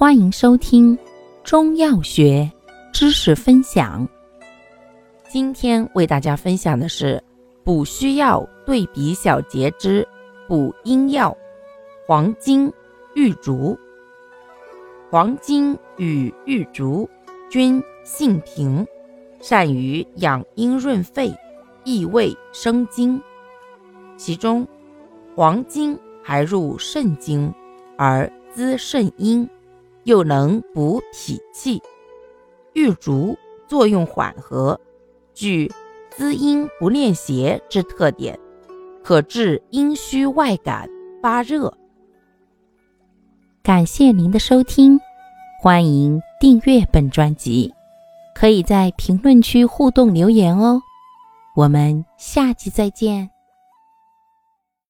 欢迎收听中药学知识分享。今天为大家分享的是补虚药对比小节之补阴药黄精、玉竹。黄精与玉竹均性平，善于养阴润肺、益胃生津。其中，黄精还入肾经，而滋肾阴。又能补体气，玉竹作用缓和，具滋阴不练邪之特点，可治阴虚外感发热。感谢您的收听，欢迎订阅本专辑，可以在评论区互动留言哦。我们下期再见。